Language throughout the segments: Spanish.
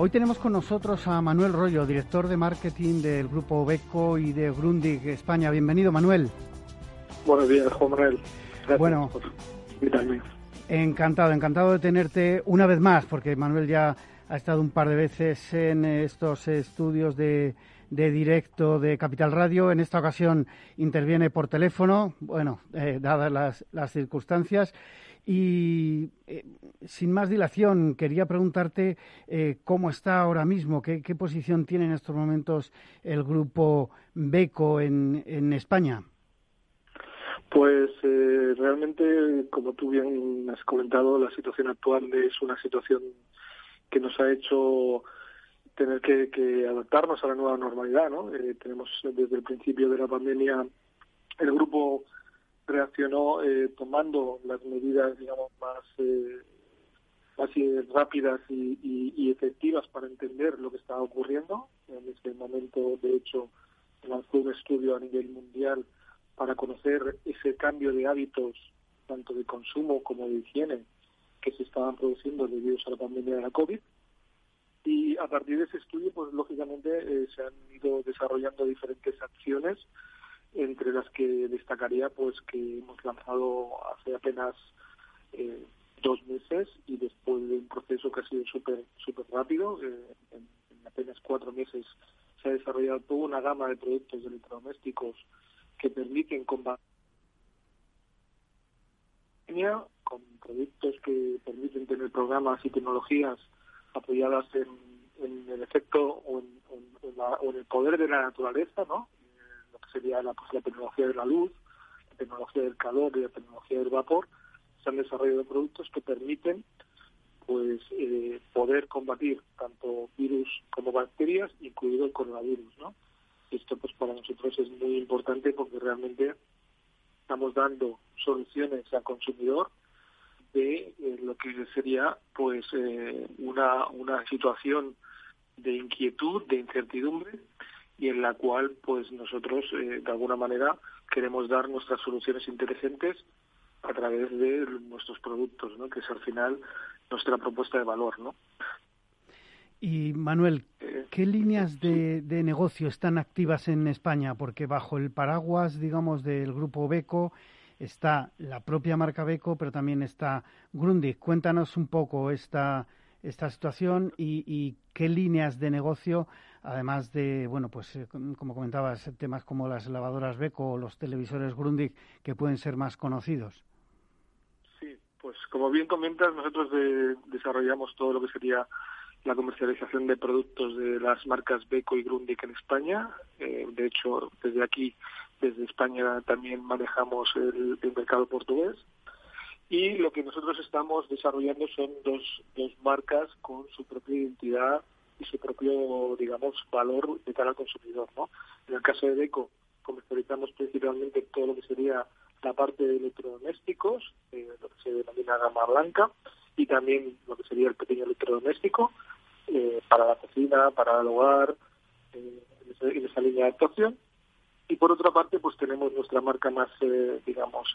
Hoy tenemos con nosotros a Manuel Rollo, director de marketing del grupo Beco y de Grundig España. Bienvenido, Manuel. Buenos días, Juan Manuel. Gracias bueno, por invitarme. Encantado, encantado de tenerte una vez más, porque Manuel ya ha estado un par de veces en estos estudios de, de directo de Capital Radio. En esta ocasión interviene por teléfono, bueno, eh, dadas las, las circunstancias. Y eh, sin más dilación, quería preguntarte eh, cómo está ahora mismo, qué, posición tiene en estos momentos el grupo Beco en, España. Pues eh, realmente, como tú bien has comentado, la situación actual es una situación que nos ha hecho tener que, que adaptarnos a la nueva normalidad, ¿no? tenemos desde el principio de la pandemia el grupo reaccionó eh, tomando las medidas, digamos, más, eh, rápidas y, y, efectivas para entender lo que estaba ocurriendo. En ese momento, de hecho, lanzó un estudio a nivel mundial para conocer ese cambio de hábitos, tanto de consumo como de higiene, que se estaban produciendo debido a la pandemia de la COVID. Y a partir de ese estudio, pues lógicamente eh, se han ido desarrollando diferentes acciones entre las que destacaría pues que hemos lanzado hace apenas eh, dos meses y después de un proceso que ha sido súper super rápido, eh, en, apenas cuatro meses se ha desarrollado toda una gama de productos electrodomésticos que permiten combatir con productos que permiten tener programas y tecnologías apoyadas en, el efecto o en, o en el poder de la naturaleza, ¿no? Sería la, pues, la tecnología de la luz, la tecnología del calor y la tecnología del vapor, se han desarrollado productos que permiten pues eh, poder combatir tanto virus como bacterias, incluido el coronavirus, ¿no? Esto pues para nosotros es muy importante porque realmente estamos dando soluciones al consumidor de eh, lo que sería pues eh, una, una situación de inquietud, de incertidumbre y en la cual pues nosotros eh, de alguna manera queremos dar nuestras soluciones inteligentes a través de nuestros productos, ¿no? que es al final nuestra propuesta de valor, ¿no? Y Manuel, eh, ¿qué líneas de, de, negocio están activas en España? Porque bajo el paraguas, digamos, del grupo Beco está la propia marca Beco, pero también está Grundig. Cuéntanos un poco esta, esta situación y, y qué líneas de negocio además de, bueno, pues eh, como comentabas, temas como las lavadoras Beco o los televisores Grundig que pueden ser más conocidos. Sí, pues como bien comentas, nosotros desarrollamos todo lo que sería la comercialización de productos de las marcas Beco y Grundig en España. Eh, de hecho, desde aquí, desde España, también manejamos el, mercado portugués. Y lo que nosotros estamos desarrollando son dos, dos marcas con su propia identidad y su propio, digamos, valor de cara al consumidor, ¿no? En el caso de Deco, comercializamos principalmente todo lo que sería la parte de electrodomésticos, eh, lo que se denomina gama blanca, y también lo que sería el pequeño electrodoméstico eh, para la cocina, para el hogar, eh, en esa línea de actuación. Y por otra parte, pues tenemos nuestra marca más, eh, digamos,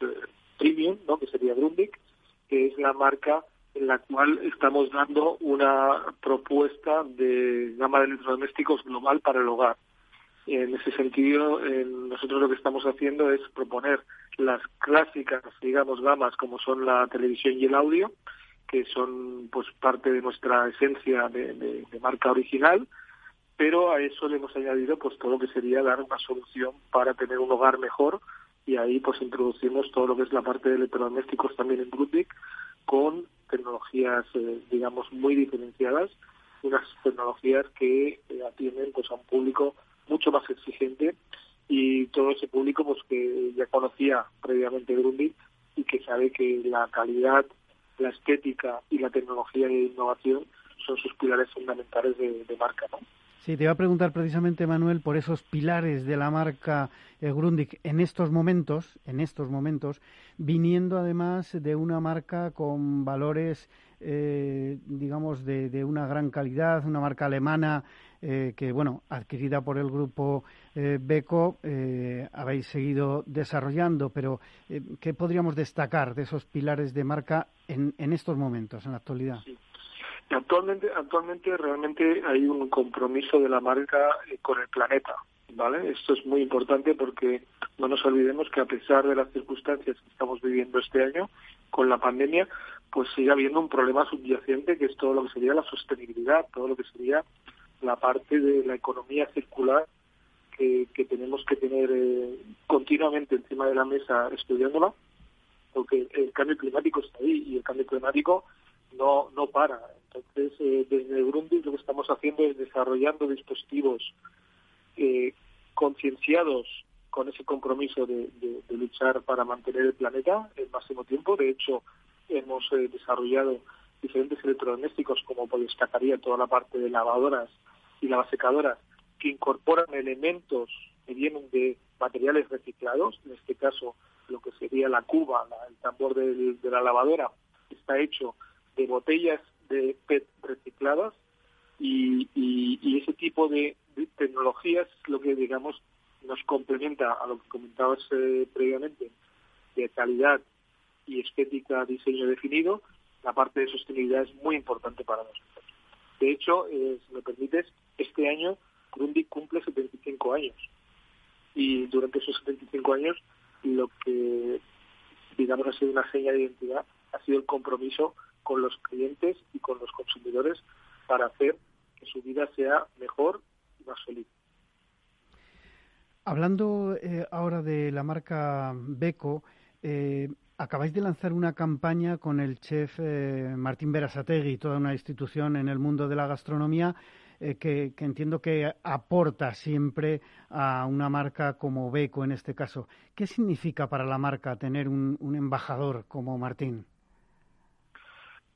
premium, ¿no? que sería Grundig, que es la marca en la cual estamos dando una propuesta de gama de electrodomésticos global para el hogar. En ese sentido, nosotros lo que estamos haciendo es proponer las clásicas, digamos, gamas como son la televisión y el audio, que son pues parte de nuestra esencia de, marca original, pero a eso le hemos añadido pues todo lo que sería dar una solución para tener un hogar mejor y ahí pues introducimos todo lo que es la parte de electrodomésticos también en Ludwig con tecnologías, eh, digamos, muy diferenciadas, unas tecnologías que eh, atienden pues a un público mucho más exigente y todo ese público pues que ya conocía previamente Grundig y que sabe que la calidad, la estética y la tecnología de innovación son sus pilares fundamentales de, marca, ¿no? Sí, te iba a preguntar precisamente, Manuel, por esos pilares de la marca eh, Grundig en estos momentos, en estos momentos, viniendo además de una marca con valores, eh, digamos, de, una gran calidad, una marca alemana eh, que, bueno, adquirida por el grupo Beco, habéis seguido desarrollando, pero ¿qué podríamos destacar de esos pilares de marca en, en estos momentos, en la actualidad? Actualmente, actualmente realmente hay un compromiso de la marca eh, con el planeta, ¿vale? Esto es muy importante porque no nos olvidemos que a pesar de las circunstancias que estamos viviendo este año con la pandemia, pues sigue habiendo un problema subyacente que es todo lo que sería la sostenibilidad, todo lo que sería la parte de la economía circular que, tenemos que tener eh, continuamente encima de la mesa estudiándola, porque el cambio climático está ahí y el cambio climático no, no para. Entonces, eh, desde Grundig lo que estamos haciendo es desarrollando dispositivos eh, concienciados con ese compromiso de, luchar para mantener el planeta el máximo tiempo. De hecho, hemos eh, desarrollado diferentes electrodomésticos, como pues destacaría toda la parte de lavadoras y lavasecadoras, que incorporan elementos que vienen de materiales reciclados, en este caso lo que sería la cuba, el tambor de la lavadora, está hecho de botellas de PET recicladas y, ese tipo de, tecnologías es lo que, digamos, nos complementa a lo que comentabas eh, previamente de calidad y estética, diseño definido. La parte de sostenibilidad es muy importante para nosotros. De hecho, eh, si me permites, este año Grundig cumple 75 años y durante esos 75 años lo que digamos ha sido una seña de identidad ha sido el compromiso con los clientes y con los consumidores para hacer que su vida sea mejor y más feliz. Hablando eh, ahora de la marca Beco, eh, acabáis de lanzar una campaña con el chef eh, Martín Berasategui, toda una institución en el mundo de la gastronomía, que, entiendo que aporta siempre a una marca como Beco en este caso. ¿Qué significa para la marca tener un embajador como Martín?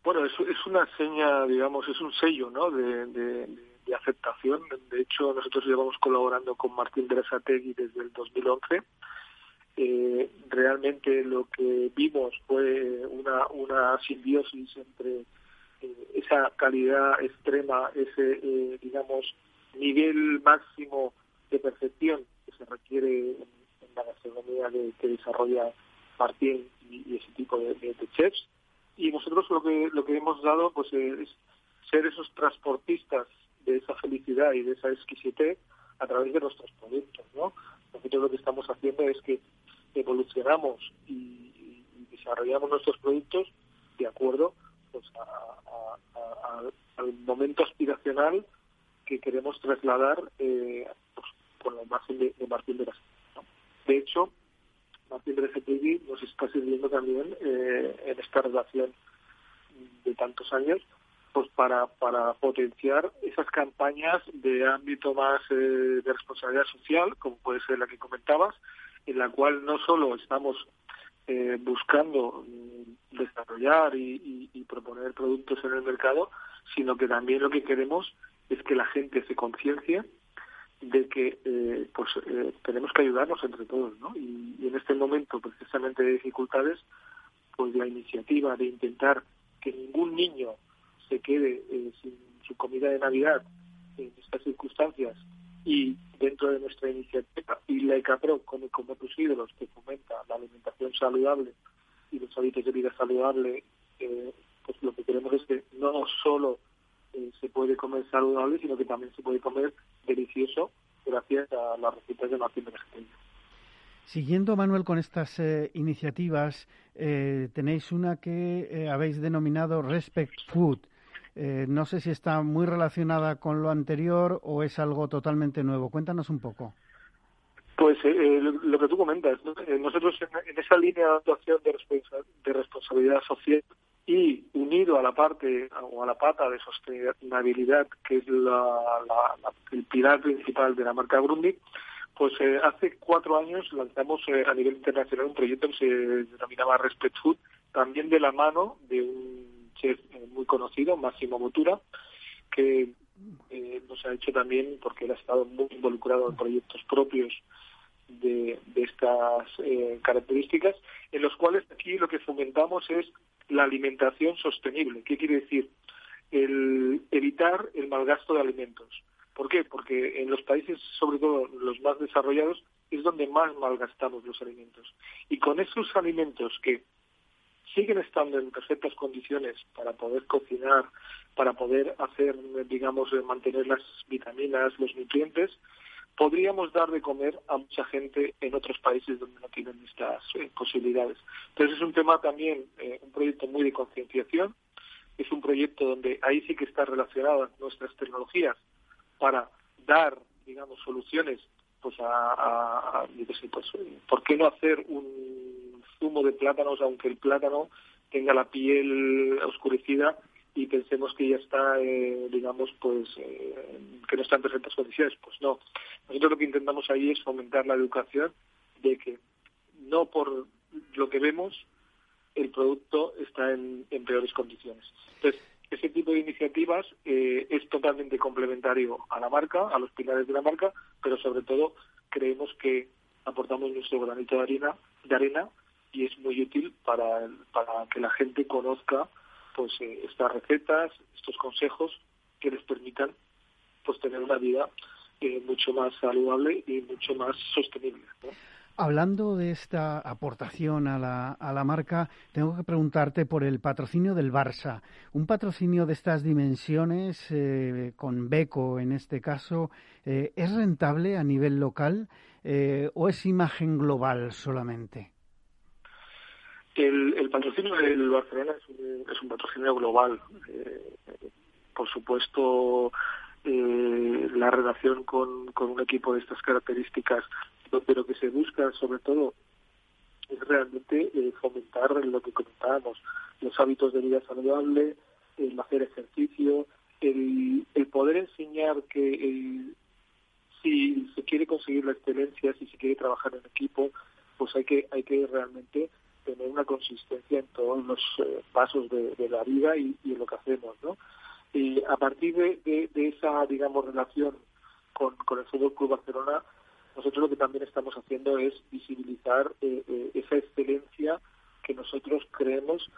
Bueno, es, una seña, digamos, es un sello ¿no? de, aceptación. De hecho, nosotros llevamos colaborando con Martín Berasategui desde el 2011. Eh, realmente lo que vimos fue una, una simbiosis entre eh, esa calidad extrema, ese, eh, digamos, nivel máximo de perfección que se requiere en, la gastronomía que desarrolla Martín y, ese tipo de chefs y nosotros lo que lo que hemos dado pues es ser esos transportistas de esa felicidad y de esa exquisitez a través de nuestros productos no nosotros lo que estamos haciendo es que evolucionamos y, desarrollamos nuestros productos de acuerdo pues al momento aspiracional que queremos trasladar eh, pues, con la imagen de, Martín de las de hecho Martín Recepegui nos está sirviendo también eh, en esta relación de tantos años pues para, para potenciar esas campañas de ámbito más eh, de responsabilidad social, como puede ser la que comentabas, en la cual no solo estamos eh, buscando mm, desarrollar y, y, proponer productos en el mercado, sino que también lo que queremos es que la gente se conciencie de que eh, pues eh, tenemos que ayudarnos entre todos, ¿no? Y, en este momento precisamente de dificultades, pues la iniciativa de intentar que ningún niño se quede eh, sin su comida de Navidad en estas circunstancias y dentro de nuestra iniciativa y la ECAPRO como, como otros ídolos que fomenta la alimentación saludable y los hábitos de vida saludable, pues lo que queremos es que no solo se puede comer saludable, sino que también se puede comer delicioso gracias a las recetas de Martín Bergentello. Siguiendo, Manuel, con estas eh, iniciativas, eh, tenéis una que eh, habéis denominado Respect Food. no sé si está muy relacionada con lo anterior o es algo totalmente nuevo. Cuéntanos un poco. Pues lo, que tú comentas, nosotros en, esa línea de actuación de responsabilidad social y unido a la parte o a la pata de sostenibilidad que es la, el pilar principal de la marca Grundig, pues eh, hace cuatro años lanzamos eh, a nivel internacional un proyecto que se denominaba Respect Food, también de la mano de un chef muy conocido, Máximo Motura, que eh, nos ha hecho también porque él ha estado muy involucrado en proyectos propios de, estas eh, características, en los cuales aquí lo que fomentamos es la alimentación sostenible. ¿Qué quiere decir? El evitar el malgasto de alimentos. ¿Por qué? Porque en los países, sobre todo los más desarrollados, es donde más malgastamos los alimentos. Y con esos alimentos que siguen estando en perfectas condiciones para poder cocinar, para poder hacer, digamos, mantener las vitaminas, los nutrientes, podríamos dar de comer a mucha gente en otros países donde no tienen estas eh, posibilidades. Entonces es un tema también, eh, un proyecto muy de concienciación, es un proyecto donde ahí sí que está relacionada nuestras tecnologías para dar, digamos, soluciones, pues a, a, pues, ¿por qué no hacer un zumo de plátanos aunque el plátano tenga la piel oscurecida y pensemos que ya está, eh, digamos, pues eh, que no está en perfectas condiciones. Pues no. Nosotros lo que intentamos ahí es fomentar la educación de que no por lo que vemos el producto está en, peores condiciones. Entonces, ese tipo de iniciativas eh, es totalmente complementario a la marca, a los pilares de la marca, pero sobre todo creemos que aportamos nuestro granito de arena, de arena y es muy útil para, para que la gente conozca pues eh, estas recetas, estos consejos que les permitan pues tener una vida eh, mucho más saludable y mucho más sostenible. Hablando de esta aportación a la, a la marca, tengo que preguntarte por el patrocinio del Barça. Un patrocinio de estas dimensiones, eh, con Beco en este caso, ¿es rentable a nivel local o es imagen global solamente? El, patrocinio del Barcelona es un, patrocinio global. Eh, por supuesto, eh, la relación con, un equipo de estas características, pero que se busca sobre todo es realmente eh, fomentar lo que comentábamos, los hábitos de vida saludable, el hacer ejercicio, el, el poder enseñar que si se quiere conseguir la excelencia, si se quiere trabajar en equipo, pues hay que hay que realmente tener una consistencia en todos los eh, pasos de, la vida y, en lo que hacemos, ¿no? Y a partir de, esa, digamos, relación con, el Fútbol Club Barcelona, nosotros lo que también estamos haciendo es visibilizar eh, eh, esa excelencia que nosotros creemos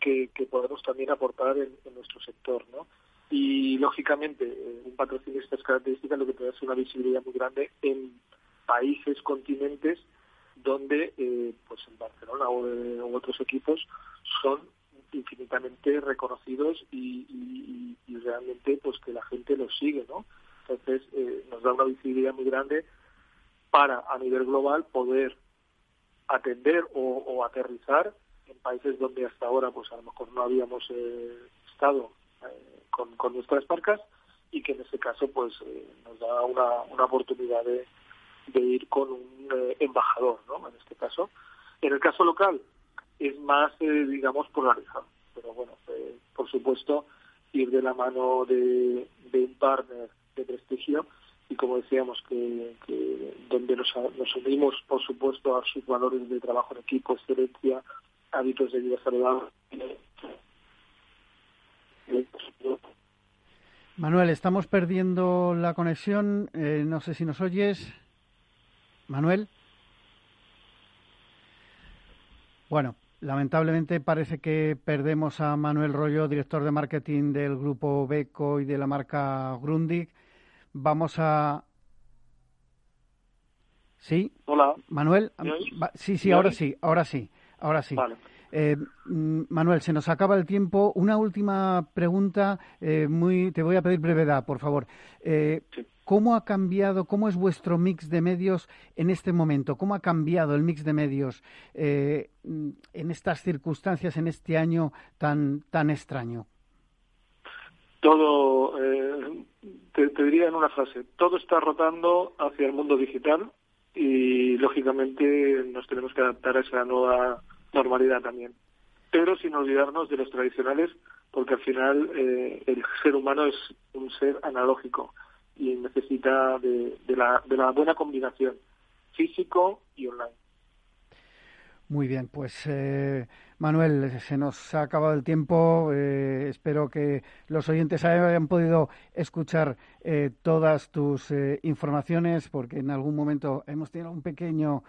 que, podemos también aportar en, nuestro sector, ¿no? Y lógicamente, un patrocinio de estas características lo que te da es una visibilidad muy grande en países, continentes donde eh, pues en Barcelona o, en otros equipos son infinitamente reconocidos y, realmente pues que la gente los sigue no entonces eh, nos da una visibilidad muy grande para a nivel global poder atender o, aterrizar en países donde hasta ahora pues a lo mejor no habíamos eh, estado con, con, nuestras marcas y que en ese caso pues nos da una, una oportunidad de, de ir con un eh, embajador, ¿no? En este caso. En el caso local es más, eh, digamos, polarizado. Pero bueno, eh, por supuesto, ir de la mano de, un partner de prestigio y como decíamos, que, donde nos, nos unimos, por supuesto, a sus valores de trabajo en equipo, excelencia, hábitos de vida saludable. Manuel, estamos perdiendo la conexión. no sé si nos oyes. Manuel. Bueno, lamentablemente parece que perdemos a Manuel Rollo, director de marketing del grupo Beco y de la marca Grundig. Vamos a. ¿Sí? Hola. Manuel. Sí, sí, ahora sí, ahora sí, ahora sí. Vale. Eh, mm, Manuel, se nos acaba el tiempo. Una última pregunta, eh, muy, te voy a pedir brevedad, por favor. Eh, ¿Cómo ha cambiado, cómo es vuestro mix de medios en este momento? ¿Cómo ha cambiado el mix de medios eh, en estas circunstancias, en este año tan, tan extraño? Todo, eh, te, diría en una frase, todo está rotando hacia el mundo digital y lógicamente nos tenemos que adaptar a esa nueva normalidad también. Pero sin olvidarnos de los tradicionales, porque al final eh, el ser humano es un ser analógico y necesita de, la, de la buena combinación físico y online. Muy bien, pues eh, Manuel, se nos ha acabado el tiempo. Eh, espero que los oyentes hayan podido escuchar eh, todas tus informaciones, porque en algún momento hemos tenido un pequeño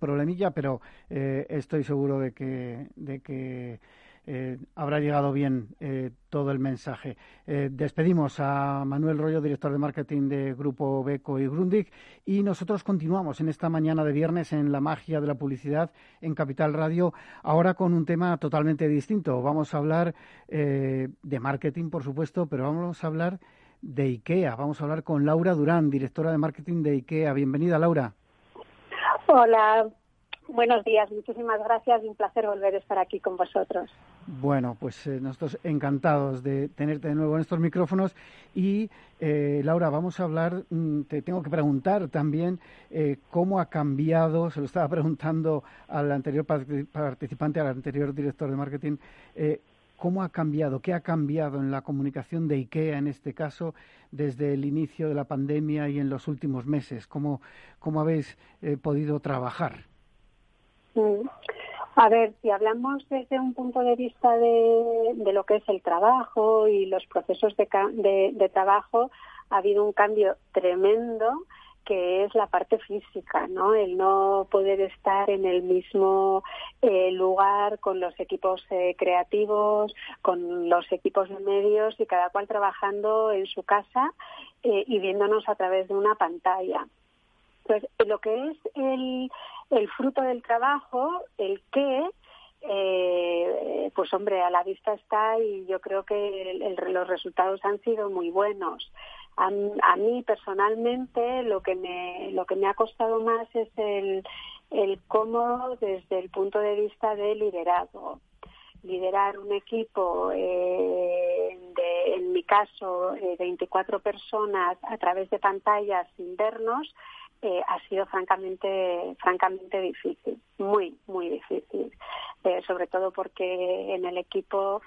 problemilla, pero estoy seguro de que, de que eh, habrá llegado bien eh, todo el mensaje. Eh, despedimos a Manuel Rollo, director de marketing de Grupo Beco y Grundig, y nosotros continuamos en esta mañana de viernes en la magia de la publicidad en Capital Radio, ahora con un tema totalmente distinto. Vamos a hablar de marketing, por supuesto, pero vamos a hablar de IKEA. Vamos a hablar con Laura Durán, directora de marketing de IKEA. Bienvenida, Laura. Hola, Buenos días, muchísimas gracias y un placer volver a estar aquí con vosotros. Bueno, pues eh, nosotros encantados de tenerte de nuevo en estos micrófonos y eh, Laura, vamos a hablar, mm, te tengo que preguntar también eh, cómo ha cambiado, se lo estaba preguntando al anterior participante, al anterior director de marketing, ¿Cómo ha cambiado? ¿Qué ha cambiado en la comunicación de IKEA en este caso desde el inicio de la pandemia y en los últimos meses? ¿Cómo, cómo habéis podido trabajar? Mm. A ver, si hablamos desde un punto de vista de, lo que es el trabajo y los procesos de, trabajo, ha habido un cambio tremendo que es la parte física, ¿no? El no poder estar en el mismo eh, lugar con los equipos eh, creativos, con los equipos de medios y cada cual trabajando en su casa eh, y viéndonos a través de una pantalla. Pues lo que es el, el fruto del trabajo, el qué, eh, pues hombre, a la vista está y yo creo que los resultados han sido muy buenos. A, mí personalmente lo que me lo que me ha costado más es el, el cómo desde el punto de vista de liderazgo liderar un equipo eh, de, en mi caso, 24 eh, personas a través de pantallas sin vernos, eh, ha sido francamente, francamente difícil, muy, muy difícil, eh, sobre todo porque en el equipo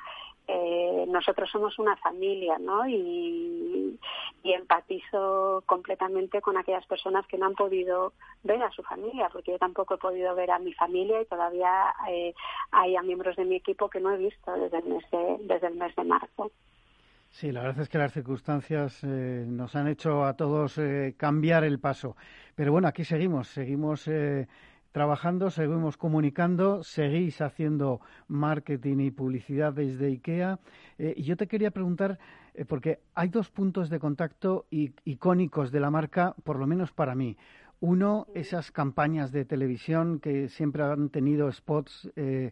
eh, nosotros somos una familia, ¿no? Y, y, empatizo completamente con aquellas personas que no han podido ver a su familia, porque yo tampoco he podido ver a mi familia y todavía hay a miembros de mi equipo que no he visto desde el mes desde el mes de marzo. Sí, la verdad es que las circunstancias eh, nos han hecho a todos eh, cambiar el paso. Pero bueno, aquí seguimos, seguimos eh, trabajando, seguimos comunicando, seguís haciendo marketing y publicidad desde IKEA. y yo te quería preguntar, porque hay dos puntos de contacto icónicos de la marca, por lo menos para mí. Uno, esas campañas de televisión que siempre han tenido spots eh,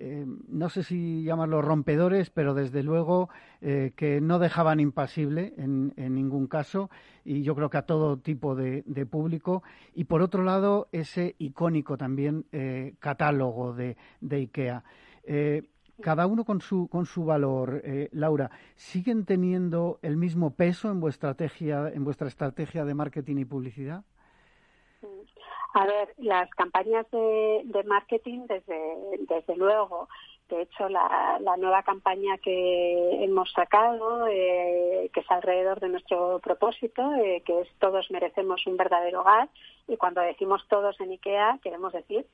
no sé si llamarlos rompedores, pero desde luego eh, que no dejaban impasible en, ningún caso y yo creo que a todo tipo de, público. Y por otro lado, ese icónico también eh, catálogo de, de IKEA. cada uno con su, con su valor. Laura, ¿siguen teniendo el mismo peso en vuestra estrategia, en vuestra estrategia de marketing y publicidad? A ver, las campañas de, marketing, desde, desde luego, de hecho, la, nueva campaña que hemos sacado, eh, que es alrededor de nuestro propósito, eh, que es Todos merecemos un verdadero hogar, y cuando decimos todos en IKEA, queremos decir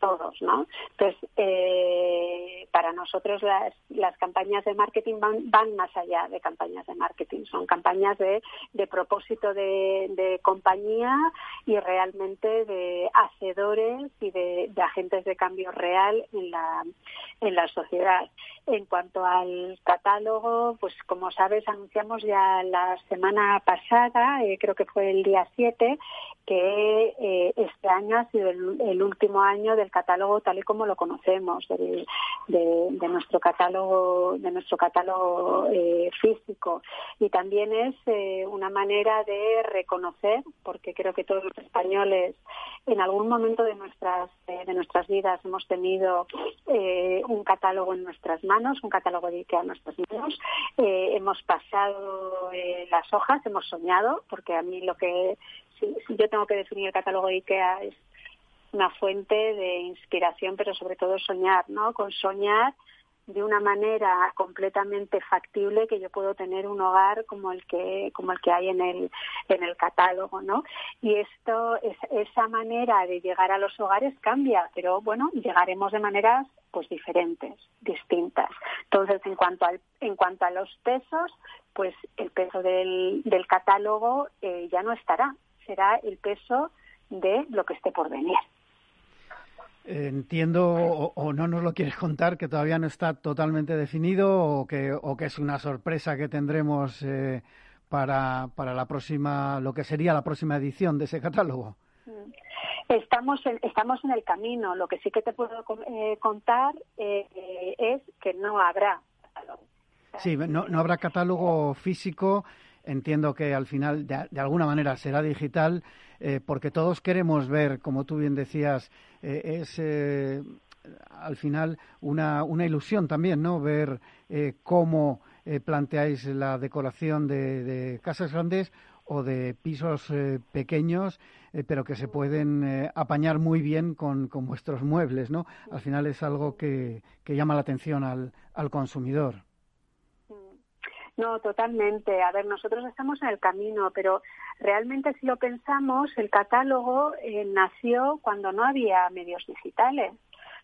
todos, ¿no? Entonces, eh, para nosotros las, campañas de marketing van, van, más allá de campañas de marketing, son campañas de, de propósito de, compañía y realmente de hacedores y de, agentes de cambio real en la, en la sociedad. En cuanto al catálogo, pues como sabes, anunciamos ya la semana pasada, eh, creo que fue el día 7, que eh, este año ha sido el, último año del catálogo tal y como lo conocemos, de, nuestro catálogo, de nuestro catálogo eh, físico. Y también es eh, una manera de reconocer, porque creo que todos los españoles en algún momento de nuestras de nuestras vidas hemos tenido un catálogo en nuestras manos, un catálogo de IKEA en nuestras manos. hemos pasado las hojas, hemos soñado, porque a mí lo que si, yo tengo que definir el catálogo de IKEA es una fuente de inspiración, pero sobre todo soñar, ¿no? Con soñar de una manera completamente factible que yo puedo tener un hogar como el que como el que hay en el en el catálogo no y esto es, esa manera de llegar a los hogares cambia pero bueno llegaremos de maneras pues diferentes distintas. Entonces en cuanto al en cuanto a los pesos pues el peso del, del catálogo eh, ya no estará. Será el peso de lo que esté por venir Entiendo, o, no nos lo quieres contar, que todavía no está totalmente definido o que, o que es una sorpresa que tendremos eh, para, para la próxima, lo que sería la próxima edición de ese catálogo. Mm. Estamos en, estamos en el camino. Lo que sí que te puedo eh, contar eh, es que no habrá catálogo. Sí, no, no habrá catálogo físico. Entiendo que al final, de alguna manera, será digital eh, porque todos queremos ver, como tú bien decías, eh, es eh, al final una, una ilusión también, ¿no? Ver cómo planteáis la decoración de, casas grandes o de pisos pequeños, pero que se pueden apañar muy bien con, con, vuestros muebles, ¿no? Al final es algo que, que llama la atención al, al consumidor. No, totalmente. A ver, nosotros estamos en el camino, pero realmente si lo pensamos, el catálogo eh, nació cuando no había medios digitales.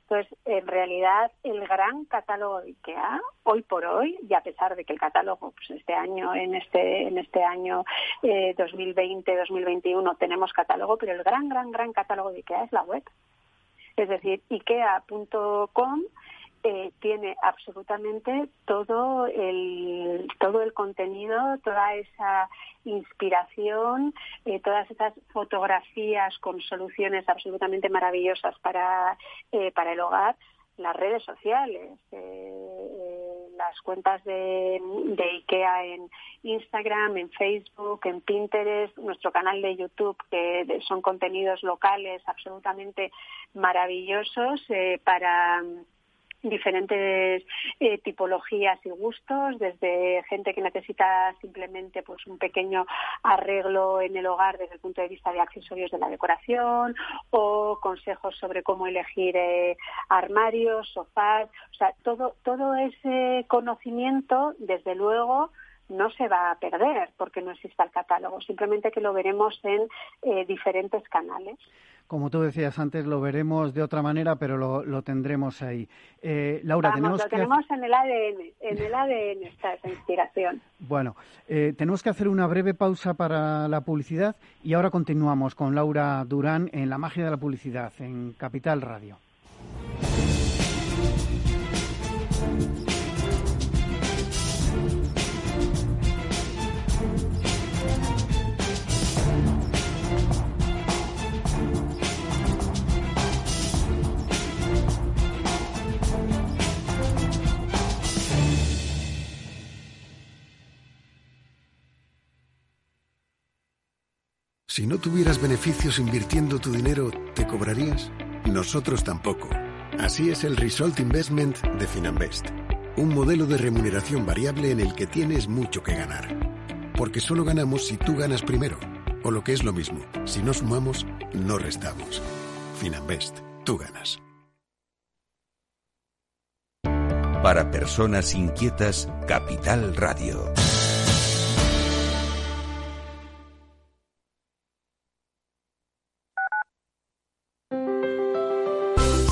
Entonces, en realidad, el gran catálogo de IKEA, hoy por hoy, y a pesar de que el catálogo, pues este año, en este, en este año eh, 2020-2021 tenemos catálogo, pero el gran, gran, gran catálogo de IKEA es la web. Es decir, ikea.com eh, tiene absolutamente todo el todo el contenido, toda esa inspiración, eh, todas esas fotografías con soluciones absolutamente maravillosas para eh, para el hogar, las redes sociales, las cuentas de, de, IKEA en Instagram, en Facebook, en Pinterest, nuestro canal de YouTube, que son contenidos locales absolutamente maravillosos para diferentes eh, tipologías y gustos, desde gente que necesita simplemente pues un pequeño arreglo en el hogar desde el punto de vista de accesorios de la decoración o consejos sobre cómo elegir eh, armarios, sofás, o sea, todo todo ese conocimiento desde luego no se va a perder porque no exista el catálogo, simplemente que lo veremos en eh, diferentes canales como tú decías antes, lo veremos de otra manera, pero lo, tendremos ahí. Eh, Laura, tenemos lo tenemos en el ADN, en el ADN está esa inspiración. Bueno, eh, tenemos que hacer una breve pausa para la publicidad y ahora continuamos con Laura Durán en La magia de la publicidad en Capital Radio. Si no tuvieras beneficios invirtiendo tu dinero, ¿te cobrarías? Nosotros tampoco. Así es el Result Investment de Finanbest. Un modelo de remuneración variable en el que tienes mucho que ganar. Porque solo ganamos si tú ganas primero. O lo que es lo mismo, si no sumamos, no restamos. Finanbest, tú ganas. Para personas inquietas, Capital Radio.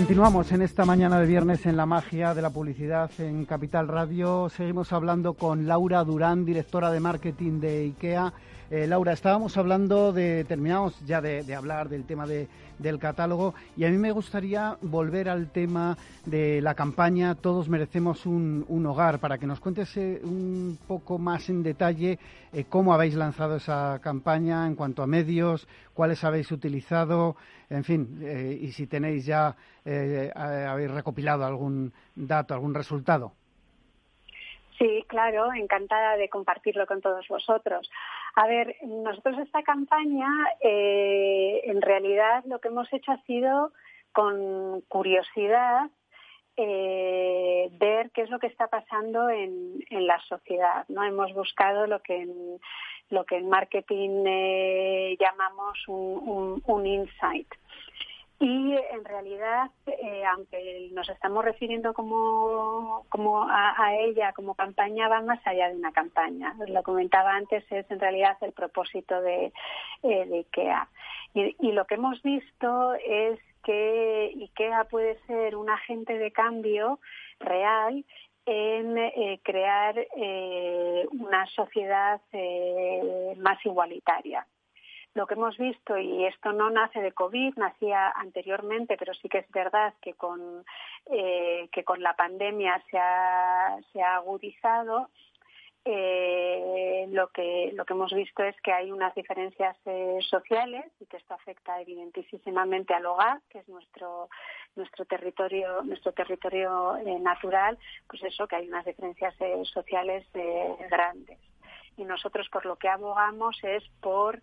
Continuamos en esta mañana de viernes en la magia de la publicidad en Capital Radio. Seguimos hablando con Laura Durán, directora de marketing de IKEA. Eh, Laura, estábamos hablando de, terminamos ya de, hablar del tema del catálogo y a mí me gustaría volver al tema de la campaña Todos merecemos un, hogar, para que nos cuentes eh, un poco más en detalle eh, cómo habéis lanzado esa campaña en cuanto a medios, cuáles habéis utilizado, en fin, y si tenéis ya, habéis recopilado algún dato, algún resultado. Sí, claro, encantada de compartirlo con todos vosotros. A ver, nosotros esta campaña, eh, en realidad lo que hemos hecho ha sido con curiosidad eh, ver qué es lo que está pasando en, la sociedad. No hemos buscado lo que en, lo que en marketing eh, llamamos un insight. Y en realidad, eh, aunque nos estamos refiriendo como, como a, ella como campaña, va más allá de una campaña. Lo comentaba antes, es en realidad el propósito de, eh, IKEA. Y, lo que hemos visto es que IKEA puede ser un agente de cambio real en eh, crear una sociedad más igualitaria lo que hemos visto, y esto no nace de COVID, nacía anteriormente, pero sí que es verdad que con, eh, que con la pandemia se ha, se ha agudizado, eh, lo que lo que hemos visto es que hay unas diferencias eh, sociales y que esto afecta evidentísimamente al hogar que es nuestro nuestro territorio nuestro territorio natural pues eso que hay unas diferencias sociales grandes. Y nosotros por lo que abogamos es por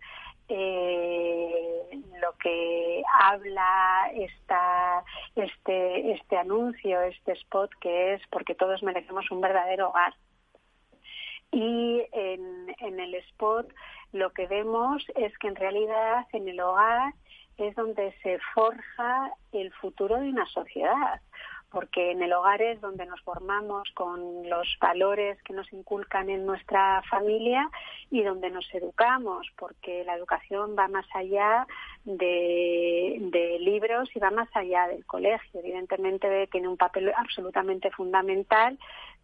eh, lo que habla esta, este, este anuncio, este spot, que es porque todos merecemos un verdadero hogar. Y en, en el spot lo que vemos es que en realidad en el hogar es donde se forja el futuro de una sociedad porque en el hogar es donde nos formamos con los valores que nos inculcan en nuestra familia y donde nos educamos, porque la educación va más allá de, libros y va más allá del colegio. Evidentemente tiene un papel absolutamente fundamental,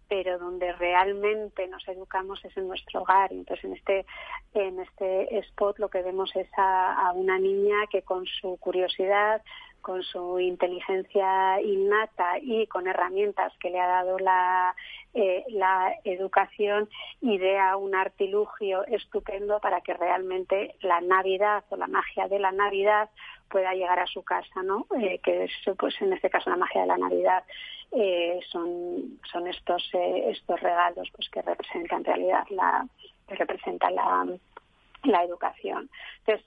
pero donde realmente nos educamos es en nuestro hogar. Entonces, en este, en este spot lo que vemos es a una niña que con su curiosidad, con su inteligencia innata y con herramientas que le ha dado la, eh, la educación, idea un artilugio estupendo para que realmente la Navidad o la magia de la Navidad pueda llegar a su casa, ¿no? Eh, que es, pues en este caso la magia de la Navidad eh, son, son estos, estos regalos pues que representan en realidad la, que representan la, la educación. Entonces,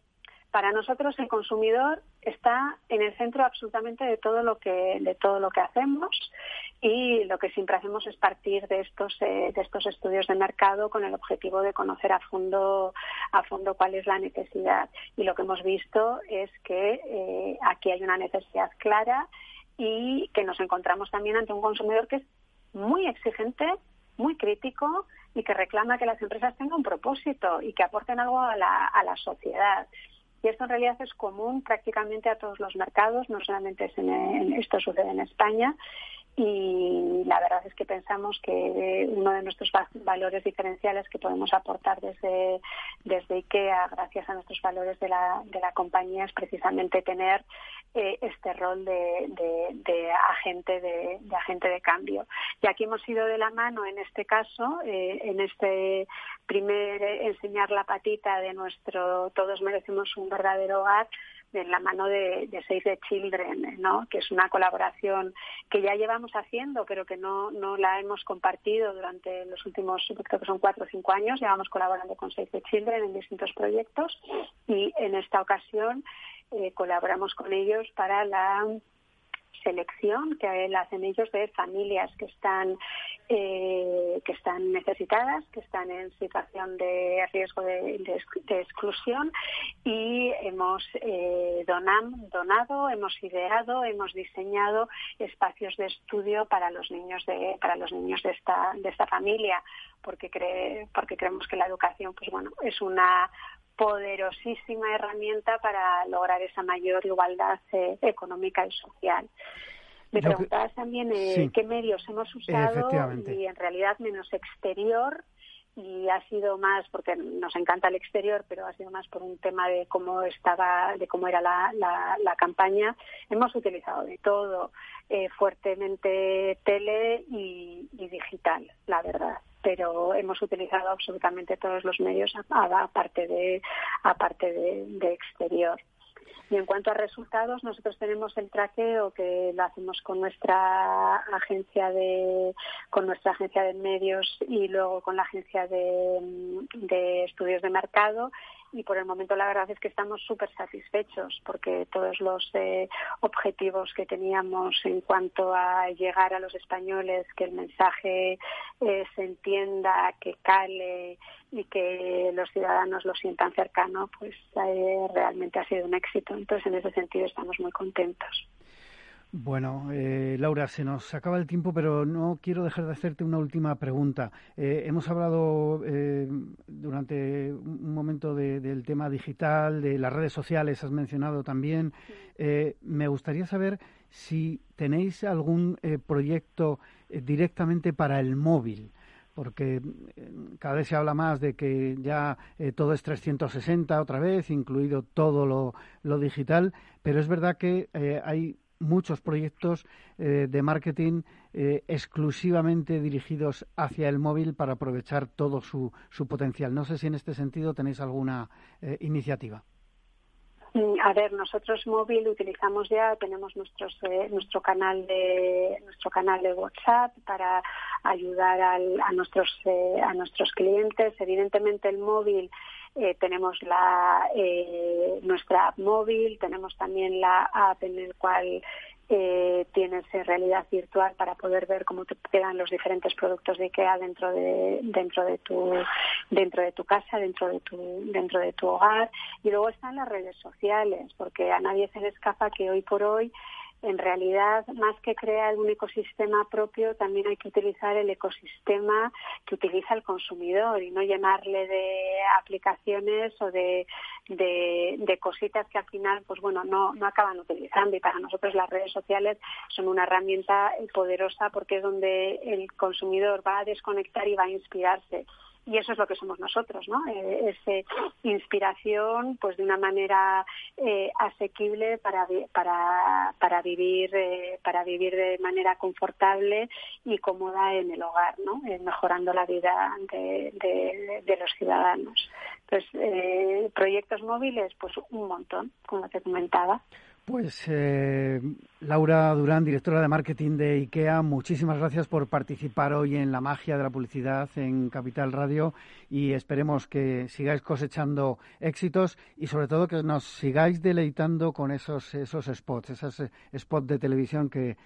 para nosotros el consumidor está en el centro absolutamente de todo lo que de todo lo que hacemos y lo que siempre hacemos es partir de estos eh, de estos estudios de mercado con el objetivo de conocer a fondo a fondo cuál es la necesidad y lo que hemos visto es que eh, aquí hay una necesidad clara y que nos encontramos también ante un consumidor que es muy exigente muy crítico y que reclama que las empresas tengan un propósito y que aporten algo a la, a la sociedad. Y esto en realidad es común prácticamente a todos los mercados, no solamente es en, esto sucede en España. Y la verdad es que pensamos que uno de nuestros valores diferenciales que podemos aportar desde, desde IKEA, gracias a nuestros valores de la, de la compañía, es precisamente tener eh, este rol de, de, agente de, agente de cambio. Y aquí hemos ido de la mano, en este caso, eh, en este primer enseñar la patita de nuestro todos merecemos un verdadero hogar, de la mano de, de, Save the Children, ¿no? que es una colaboración que ya llevamos haciendo, pero que no, no la hemos compartido durante los últimos, creo que son cuatro o cinco años, llevamos colaborando con Save the Children en distintos proyectos y en esta ocasión eh, colaboramos con ellos para la selección que hacen ellos de familias que están eh, que están necesitadas, que están en situación de riesgo de, exclusión y hemos eh, donado, hemos ideado, hemos diseñado espacios de estudio para los niños de para los niños de esta de esta familia porque cree, porque creemos que la educación pues bueno es una poderosísima herramienta para lograr esa mayor igualdad eh, económica y social. Me preguntabas también eh, qué medios hemos usado y en realidad menos exterior y ha sido más porque nos encanta el exterior pero ha sido más por un tema de cómo estaba de cómo era la, la, campaña. Hemos utilizado de todo eh, fuertemente tele y, digital la verdad pero hemos utilizado absolutamente todos los medios aparte de aparte de exterior. Y en cuanto a resultados, nosotros tenemos el traqueo que lo hacemos con nuestra agencia de con nuestra agencia de medios y luego con la agencia de, de estudios de mercado y por el momento la verdad es que estamos súper satisfechos porque todos los eh, objetivos que teníamos en cuanto a llegar a los españoles, que el mensaje eh, se entienda, que cale y que los ciudadanos lo sientan cercano, pues eh, realmente ha sido un éxito. Entonces, en ese sentido, estamos muy contentos. Bueno, eh, Laura, se nos acaba el tiempo, pero no quiero dejar de hacerte una última pregunta. Eh, hemos hablado eh, durante un momento del tema digital, de las redes sociales, has mencionado también. me gustaría saber si tenéis algún proyecto directamente para el móvil porque cada vez se habla más de que ya todo es 360 otra vez, incluido todo lo, lo digital, pero es verdad que hay muchos proyectos eh, de marketing eh, exclusivamente dirigidos hacia el móvil para aprovechar todo su, su potencial. No sé si en este sentido tenéis alguna eh, iniciativa. Mm, a ver, nosotros móvil utilizamos ya, tenemos nuestros, nuestro canal de nuestro canal de WhatsApp para ayudar a nuestros a nuestros clientes. Evidentemente el móvil eh, tenemos la, eh, nuestra app móvil, tenemos también la app en el cual eh, tienes realidad virtual para poder ver cómo te quedan los diferentes productos de IKEA dentro de dentro de tu dentro de tu casa, dentro de tu dentro de tu hogar. Y luego están las redes sociales, porque a nadie se le escapa que hoy por hoy en realidad, más que crear un ecosistema propio, también hay que utilizar el ecosistema que utiliza el consumidor y no llenarle de aplicaciones o de, de, cositas que al final, pues bueno, no, no acaban utilizando. Y para nosotros las redes sociales son una herramienta poderosa porque es donde el consumidor va a desconectar y va a inspirarse y eso es lo que somos nosotros, ¿no? Eh, es inspiración, pues de una manera eh, asequible para para para vivir eh, para vivir de manera confortable y cómoda en el hogar, ¿no? mejorando la vida de, de los ciudadanos. Entonces, proyectos móviles, pues un montón, como te comentaba. Pues eh, Laura Durán, directora de marketing de IKEA, muchísimas gracias por participar hoy en la magia de la publicidad en Capital Radio y esperemos que sigáis cosechando éxitos y sobre todo que nos sigáis deleitando con esos, esos spots, esos eh, spots de televisión que,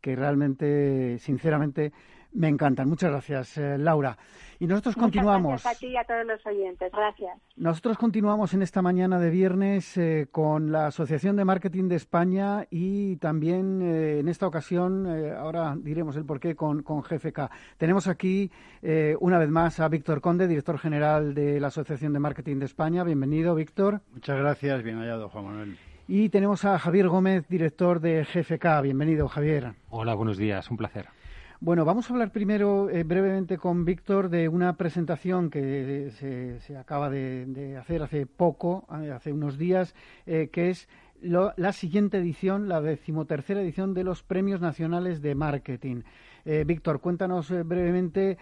que realmente, sinceramente, me encantan. Muchas gracias, eh, Laura. Y nosotros continuamos. Gracias a ti y a todos los oyentes. Gracias. Nosotros continuamos en esta mañana de viernes eh, con la Asociación de Marketing de España y también eh, en esta ocasión, ahora diremos el porqué, con, con GFK. Tenemos aquí una vez más a Víctor Conde, director general de la Asociación de Marketing de España. Bienvenido, Víctor. Muchas gracias. Bien hallado, Juan Manuel. Y tenemos a Javier Gómez, director de GFK. Bienvenido, Javier. Hola, buenos días. Un placer. Bueno, vamos a hablar primero eh, brevemente con Víctor de una presentación que se, acaba de, hacer hace poco, eh, hace unos días, eh, que es la siguiente edición, la decimotercera edición de los Premios Nacionales de Marketing. Eh, Víctor, cuéntanos eh, brevemente,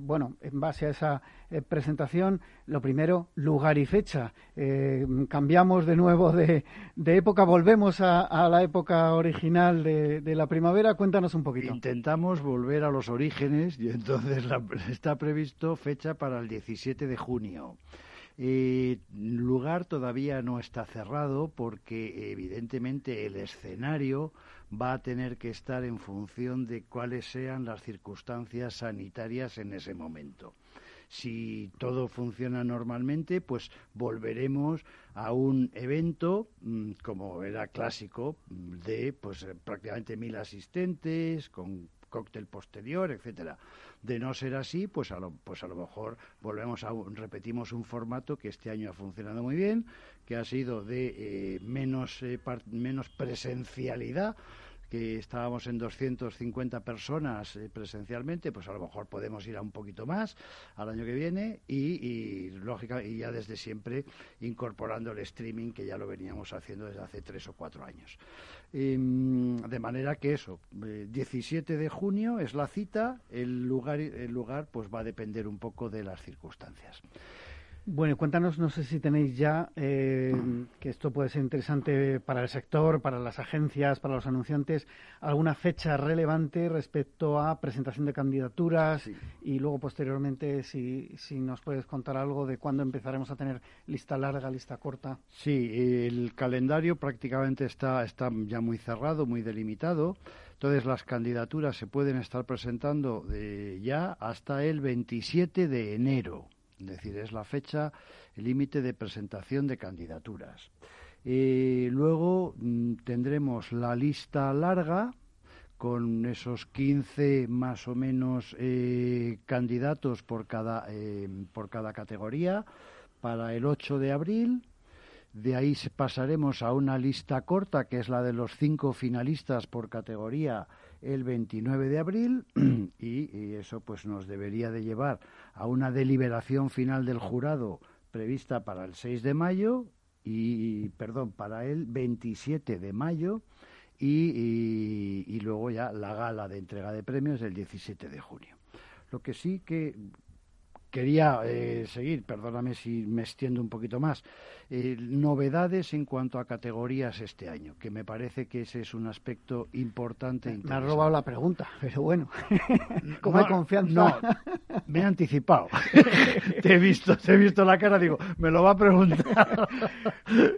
bueno, en base a esa presentación, lo primero, lugar y fecha. cambiamos de nuevo de, época, volvemos a, la época original de, la primavera. Cuéntanos un poquito. Intentamos volver a los orígenes y entonces está previsto fecha para el 17 de junio. El lugar todavía no está cerrado porque evidentemente el escenario va a tener que estar en función de cuáles sean las circunstancias sanitarias en ese momento. Si todo funciona normalmente, pues volveremos a un evento mm, como era clásico de pues prácticamente mil asistentes con cóctel posterior, etcétera. De no ser así, pues a lo, pues a lo mejor volvemos a repetimos un formato que este año ha funcionado muy bien, que ha sido de eh, menos, eh, menos presencialidad que estábamos en 250 personas eh, presencialmente, pues a lo mejor podemos ir a un poquito más al año que viene y, y, lógica, y ya desde siempre incorporando el streaming que ya lo veníamos haciendo desde hace tres o cuatro años. Em, de manera que eso, 17 eh, de junio es la cita, el lugar, el lugar pues va a depender un poco de las circunstancias. Bueno, cuéntanos, no sé si tenéis ya, eh, que esto puede ser interesante para el sector, para las agencias, para los anunciantes, alguna fecha relevante respecto a presentación de candidaturas y luego posteriormente si, si nos puedes contar algo de cuándo empezaremos a tener lista larga, lista corta. Sí, el calendario prácticamente está, está ya muy cerrado, muy delimitado. Entonces las candidaturas se pueden estar presentando de ya hasta el 27 de enero. Es decir, es la fecha límite de presentación de candidaturas. luego mm, tendremos la lista larga con esos 15 más o menos eh, candidatos por cada, eh, por cada categoría para el 8 de abril. De ahí pasaremos a una lista corta, que es la de los cinco finalistas por categoría el 29 de abril y, eso pues nos debería de llevar a una deliberación final del jurado prevista para el 6 de mayo y perdón para el 27 de mayo y, y, luego ya la gala de entrega de premios el 17 de junio. Lo que sí que quería eh, seguir, perdóname si me extiendo un poquito más, eh, novedades en cuanto a categorías este año, que me parece que ese es un aspecto importante. Me ha robado la pregunta, pero bueno, como hay confianza. No, me he anticipado. te he visto, te he visto la cara, digo, me lo va a preguntar.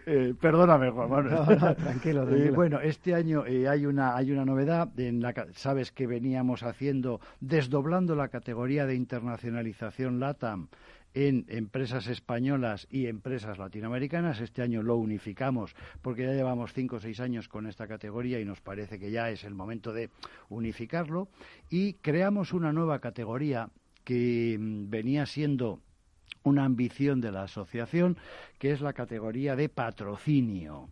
Eh, perdóname, Juan Manuel. tranquilo, bueno, este año hay una hay una novedad. En la, sabes que veníamos haciendo desdoblando la categoría de internacionalización LATAM en empresas españolas y empresas latinoamericanas. Este año lo unificamos porque ya llevamos cinco o seis años con esta categoría y nos parece que ya es el momento de unificarlo. Y creamos una nueva categoría que mm, venía siendo una ambición de la asociación, que es la categoría de patrocinio.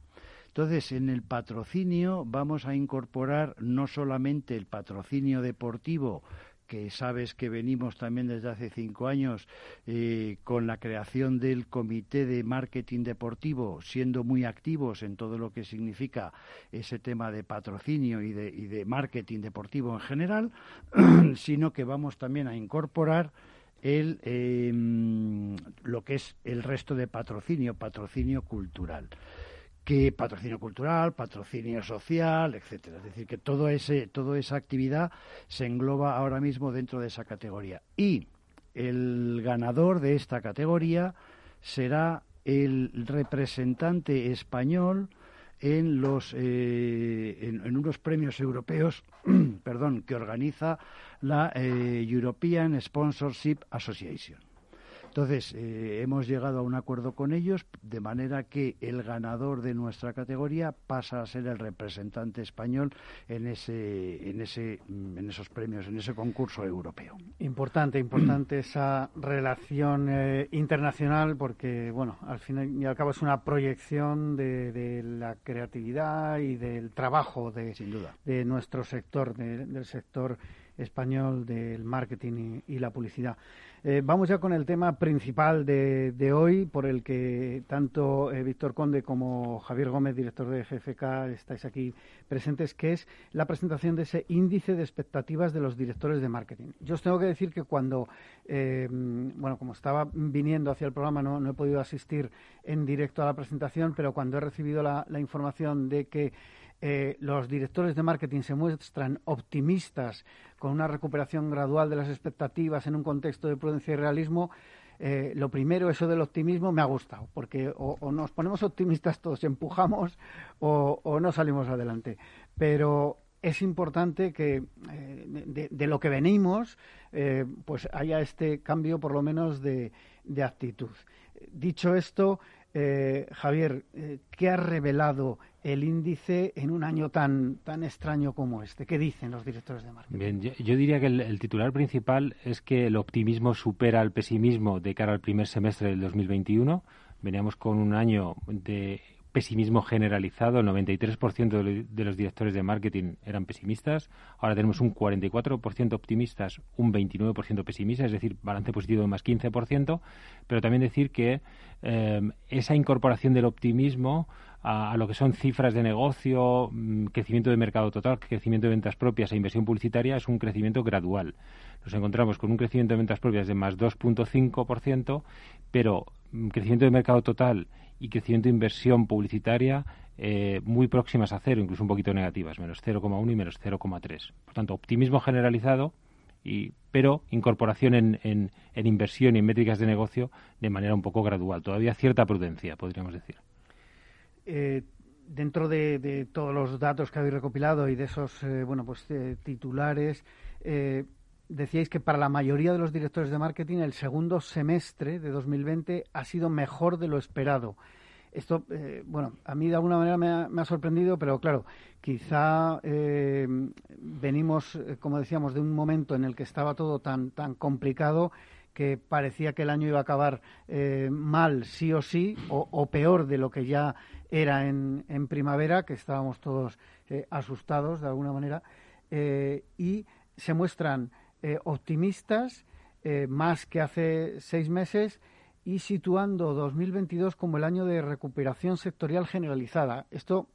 Entonces, en el patrocinio vamos a incorporar no solamente el patrocinio deportivo, que sabes que venimos también desde hace cinco años eh, con la creación del Comité de Marketing Deportivo, siendo muy activos en todo lo que significa ese tema de patrocinio y de, marketing deportivo en general, sino que vamos también a incorporar el, em, lo que es el resto de patrocinio, patrocinio cultural que patrocinio cultural, patrocinio social, etcétera. Es decir, que todo ese, toda esa actividad se engloba ahora mismo dentro de esa categoría. Y el ganador de esta categoría será el representante español en los eh, en, unos premios europeos perdón que organiza la eh, European Sponsorship Association entonces, eh, hemos llegado a un acuerdo con ellos, de manera que el ganador de nuestra categoría pasa a ser el representante español en, ese, en, ese, en esos premios, en ese concurso europeo. Importante, importante esa relación eh, internacional, porque, bueno, al fin y al cabo es una proyección de, la creatividad y del trabajo de, Sin duda. de nuestro sector, del sector español del marketing y, la publicidad. Eh, vamos ya con el tema principal de, hoy, por el que tanto eh, Víctor Conde como Javier Gómez, director de GFK, estáis aquí presentes, que es la presentación de ese índice de expectativas de los directores de marketing. Yo os tengo que decir que cuando, eh, bueno, como estaba viniendo hacia el programa, no, he podido asistir en directo a la presentación, pero cuando he recibido la información de que eh, los directores de marketing se muestran optimistas con una recuperación gradual de las expectativas en un contexto de prudencia y realismo, eh, lo primero, eso del optimismo, me ha gustado, porque o, nos ponemos optimistas todos, empujamos o, no salimos adelante. Pero es importante que eh, de, lo que venimos, pues haya este cambio por lo menos de actitud. Dicho esto, Javier, ¿qué ha revelado el índice en un año tan, tan extraño como este? ¿Qué dicen los directores de marketing? Bien, yo, diría que el, titular principal es que el optimismo supera al pesimismo de cara al primer semestre del 2021. Veníamos con un año de pesimismo generalizado, el 93% de los directores de marketing eran pesimistas, ahora tenemos un 44% optimistas, un 29% pesimistas, es decir, balance positivo de más 15%, pero también decir que eh, esa incorporación del optimismo a, lo que son cifras de negocio, mm, crecimiento de mercado total, crecimiento de ventas propias e inversión publicitaria es un crecimiento gradual. Nos encontramos con un crecimiento de ventas propias de más 2.5%, pero mm, crecimiento de mercado total y crecimiento de inversión publicitaria eh, muy próximas a cero, incluso un poquito negativas, menos 0,1 y menos 0,3. Por tanto, optimismo generalizado, y, pero incorporación en, en, inversión y en métricas de negocio de manera un poco gradual. Todavía cierta prudencia, podríamos decir. Eh, dentro de, todos los datos que habéis recopilado y de esos eh, bueno pues eh, titulares decíais que para la mayoría de los directores de marketing el segundo semestre de 2020 ha sido mejor de lo esperado. Esto, bueno, a mí de alguna manera me ha, sorprendido, pero claro, quizá venimos, como decíamos, de un momento en el que estaba todo tan, tan complicado que parecía que el año iba a acabar mal sí o sí, o, peor de lo que ya era en, primavera, que estábamos todos eh, asustados de alguna manera, eh, y se muestran eh, optimistas más que hace seis meses y situando 2022 como el año de recuperación sectorial generalizada. Esto,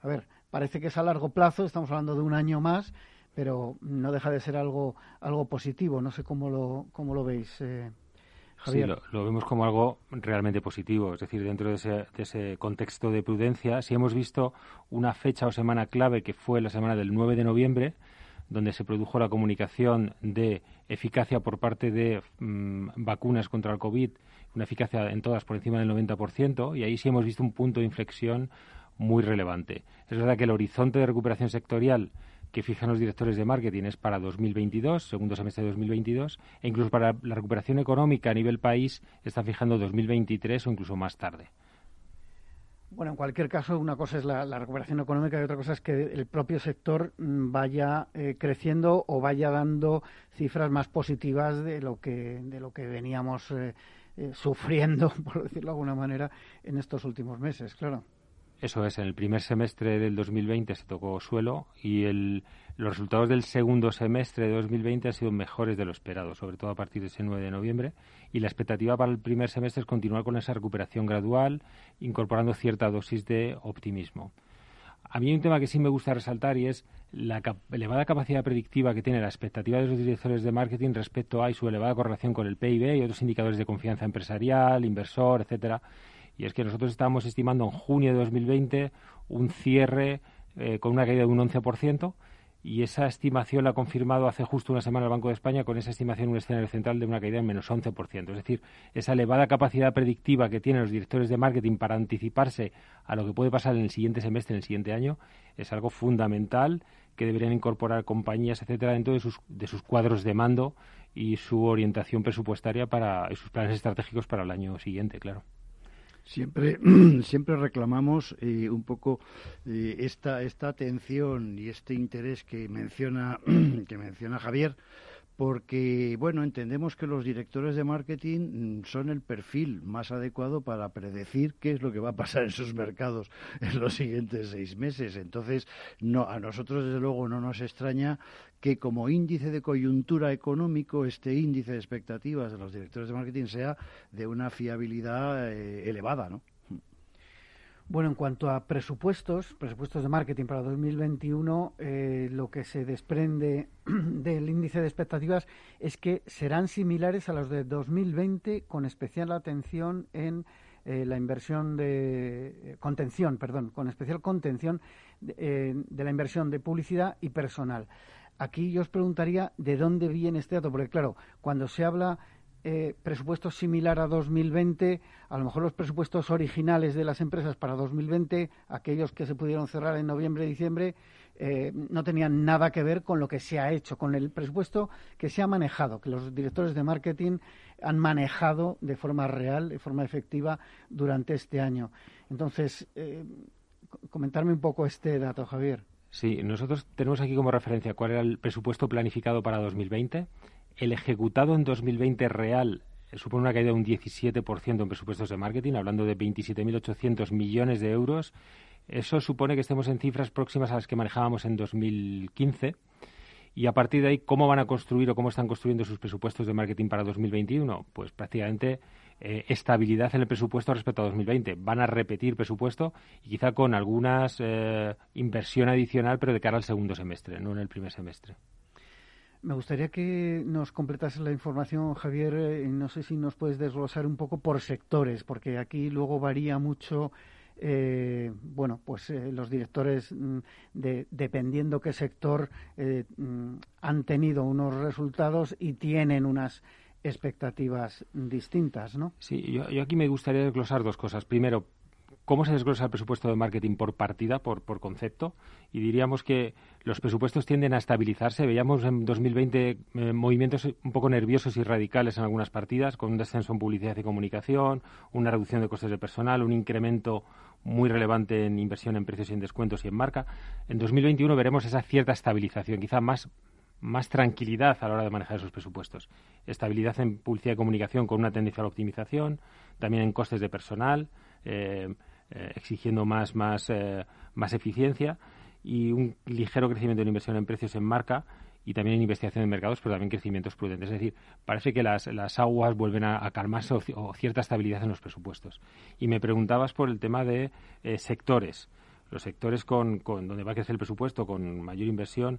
a ver, parece que es a largo plazo, estamos hablando de un año más, pero no deja de ser algo, algo positivo. No sé cómo lo, cómo lo veis. Sí, lo, vemos como algo realmente positivo. Es decir, dentro de ese, contexto de prudencia, si hemos visto una fecha o semana clave que fue la semana del 9 de noviembre, donde se produjo la comunicación de eficacia por parte de mm, vacunas contra el COVID, una eficacia en todas por encima del 90%, y ahí sí hemos visto un punto de inflexión muy relevante. Es verdad que el horizonte de recuperación sectorial que fijan los directores de marketing es para 2022, segundo semestre de 2022, e incluso para la recuperación económica a nivel país están fijando 2023 o incluso más tarde. Bueno, en cualquier caso, una cosa es la, recuperación económica y otra cosa es que el propio sector mm, vaya eh, creciendo o vaya dando cifras más positivas de lo que, de lo que veníamos eh, eh, sufriendo, por decirlo de alguna manera, en estos últimos meses, claro. Eso es, en el primer semestre del 2020 se tocó suelo y el, los resultados del segundo semestre de 2020 han sido mejores de lo esperado, sobre todo a partir de ese 9 de noviembre. Y la expectativa para el primer semestre es continuar con esa recuperación gradual, incorporando cierta dosis de optimismo. A mí hay un tema que sí me gusta resaltar y es la elevada capacidad predictiva que tiene la expectativa de los directores de marketing respecto a su elevada correlación con el PIB y otros indicadores de confianza empresarial, inversor, etcétera y es que nosotros estábamos estimando en junio de 2020 un cierre eh, con una caída de un 11%, y esa estimación la ha confirmado hace justo una semana el Banco de España con esa estimación en un escenario central de una caída en menos 11%. Es decir, esa elevada capacidad predictiva que tienen los directores de marketing para anticiparse a lo que puede pasar en el siguiente semestre, en el siguiente año, es algo fundamental que deberían incorporar compañías, etcétera, dentro de sus, de sus cuadros de mando y su orientación presupuestaria para y sus planes estratégicos para el año siguiente, claro. Siempre, siempre reclamamos eh, un poco eh, esta, esta atención y este interés que menciona, que menciona Javier porque, bueno, entendemos que los directores de marketing mm, son el perfil más adecuado para predecir qué es lo que va a pasar en sus mercados en los siguientes seis meses. Entonces, no, a nosotros, desde luego, no nos extraña que como índice de coyuntura económico, este índice de expectativas de los directores de marketing sea de una fiabilidad eh, elevada, ¿no? Bueno, en cuanto a presupuestos, presupuestos de marketing para 2021, eh, lo que se desprende del índice de expectativas es que serán similares a los de 2020, con especial atención en eh, la inversión de eh, contención, perdón, con especial contención de, de la inversión de publicidad y personal. Aquí yo os preguntaría de dónde viene este dato, porque claro, cuando se habla eh, presupuesto similar a 2020, a lo mejor los presupuestos originales de las empresas para 2020, aquellos que se pudieron cerrar en noviembre y diciembre, eh, no tenían nada que ver con lo que se ha hecho, con el presupuesto que se ha manejado, que los directores de marketing han manejado de forma real, de forma efectiva durante este año. Entonces, eh, comentarme un poco este dato, Javier. Sí, nosotros tenemos aquí como referencia cuál era el presupuesto planificado para 2020 el ejecutado en 2020 real eh, supone una caída de un 17% en presupuestos de marketing, hablando de 27.800 millones de euros. Eso supone que estemos en cifras próximas a las que manejábamos en 2015. Y a partir de ahí, ¿cómo van a construir o cómo están construyendo sus presupuestos de marketing para 2021? Pues prácticamente eh, estabilidad en el presupuesto respecto a 2020. Van a repetir presupuesto y quizá con algunas eh, inversión adicional, pero de cara al segundo semestre, no en el primer semestre. Me gustaría que nos completases la información, Javier. Eh, no sé si nos puedes desglosar un poco por sectores, porque aquí luego varía mucho. Eh, bueno, pues eh, los directores, mm, de, dependiendo qué sector, mm, han tenido unos resultados y tienen unas expectativas distintas, ¿no? Sí, yo, yo aquí me gustaría desglosar dos cosas. Primero, cómo se desglosa el presupuesto de marketing por partida, por, concepto, y diríamos que los presupuestos tienden a estabilizarse. Veíamos en 2020 eh, movimientos un poco nerviosos y radicales en algunas partidas, con un descenso en publicidad y comunicación, una reducción de costes de personal, un incremento muy relevante en inversión en precios y en descuentos y en marca. En 2021 veremos esa cierta estabilización, quizá más más tranquilidad a la hora de manejar esos presupuestos. Estabilidad en publicidad y comunicación con una tendencia a la optimización, también en costes de personal, eh, eh, exigiendo más, más, eh, más eficiencia y un ligero crecimiento en inversión en precios en marca y también en investigación en mercados, pero también crecimientos prudentes. Es decir, parece que las, las aguas vuelven a, calmarse o, cierta estabilidad en los presupuestos. Y me preguntabas por el tema de eh, sectores. Los sectores con, con, donde va a crecer el presupuesto con mayor inversión,